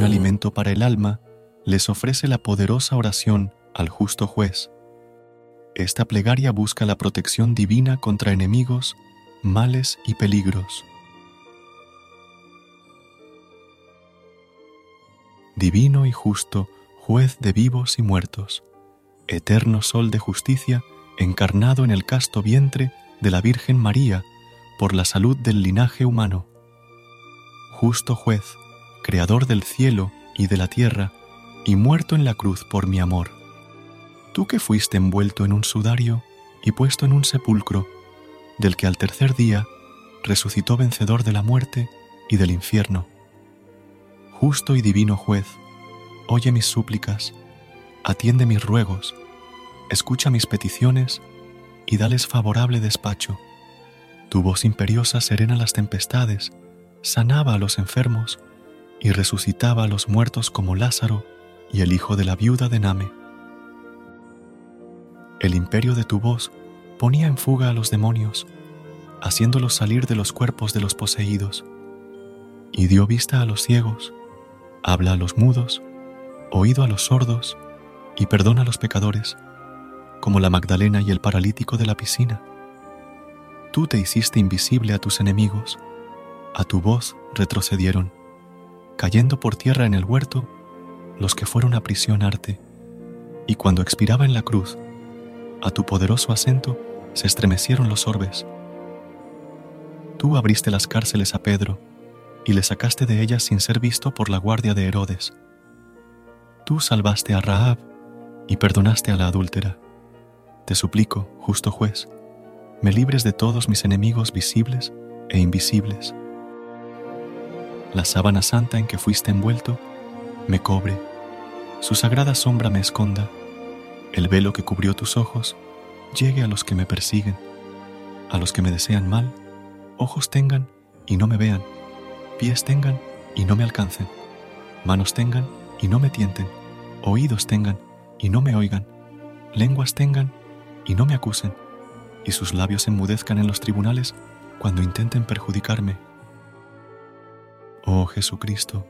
Un alimento para el alma, les ofrece la poderosa oración al justo juez. Esta plegaria busca la protección divina contra enemigos, males y peligros. Divino y justo, juez de vivos y muertos, eterno sol de justicia, encarnado en el casto vientre de la Virgen María por la salud del linaje humano. Justo juez, creador del cielo y de la tierra, y muerto en la cruz por mi amor. Tú que fuiste envuelto en un sudario y puesto en un sepulcro, del que al tercer día resucitó vencedor de la muerte y del infierno. Justo y divino juez, oye mis súplicas, atiende mis ruegos, escucha mis peticiones y dales favorable despacho. Tu voz imperiosa serena las tempestades, sanaba a los enfermos y resucitaba a los muertos como Lázaro y el hijo de la viuda de Name. El imperio de tu voz ponía en fuga a los demonios, haciéndolos salir de los cuerpos de los poseídos, y dio vista a los ciegos, habla a los mudos, oído a los sordos, y perdona a los pecadores, como la Magdalena y el paralítico de la piscina. Tú te hiciste invisible a tus enemigos, a tu voz retrocedieron cayendo por tierra en el huerto los que fueron a prisionarte, y cuando expiraba en la cruz, a tu poderoso acento se estremecieron los orbes. Tú abriste las cárceles a Pedro y le sacaste de ellas sin ser visto por la guardia de Herodes. Tú salvaste a Rahab y perdonaste a la adúltera. Te suplico, justo juez, me libres de todos mis enemigos visibles e invisibles la sábana santa en que fuiste envuelto me cobre, su sagrada sombra me esconda, el velo que cubrió tus ojos llegue a los que me persiguen, a los que me desean mal, ojos tengan y no me vean, pies tengan y no me alcancen, manos tengan y no me tienten, oídos tengan y no me oigan, lenguas tengan y no me acusen, y sus labios enmudezcan en los tribunales cuando intenten perjudicarme Oh Jesucristo,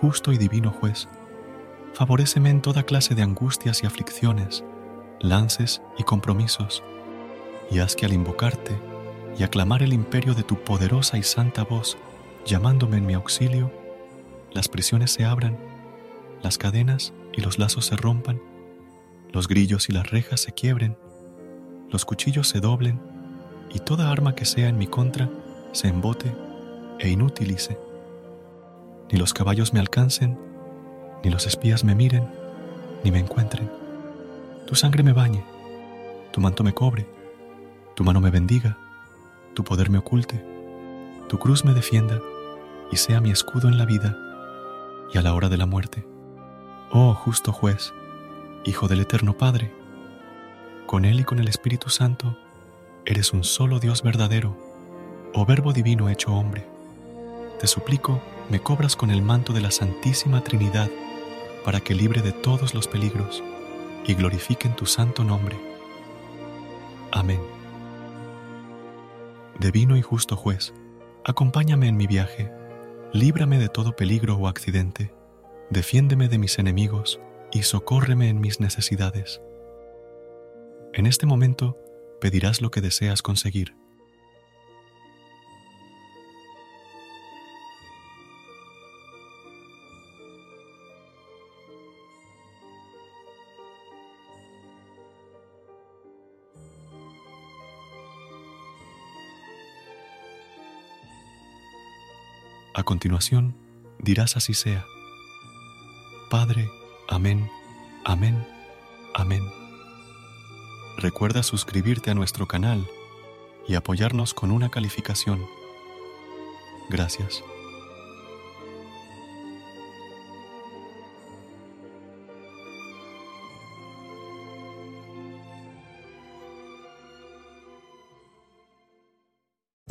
justo y divino juez, favoréceme en toda clase de angustias y aflicciones, lances y compromisos, y haz que al invocarte y aclamar el imperio de tu poderosa y santa voz, llamándome en mi auxilio, las prisiones se abran, las cadenas y los lazos se rompan, los grillos y las rejas se quiebren, los cuchillos se doblen, y toda arma que sea en mi contra se embote e inutilice ni los caballos me alcancen, ni los espías me miren, ni me encuentren. Tu sangre me bañe, tu manto me cobre, tu mano me bendiga, tu poder me oculte, tu cruz me defienda y sea mi escudo en la vida y a la hora de la muerte. Oh justo juez, Hijo del Eterno Padre, con Él y con el Espíritu Santo, eres un solo Dios verdadero, oh Verbo Divino hecho hombre. Te suplico, me cobras con el manto de la Santísima Trinidad para que libre de todos los peligros y glorifiquen tu santo nombre. Amén. Divino y justo juez, acompáñame en mi viaje, líbrame de todo peligro o accidente, defiéndeme de mis enemigos y socórreme en mis necesidades. En este momento pedirás lo que deseas conseguir A continuación, dirás así sea. Padre, amén, amén, amén. Recuerda suscribirte a nuestro canal y apoyarnos con una calificación. Gracias.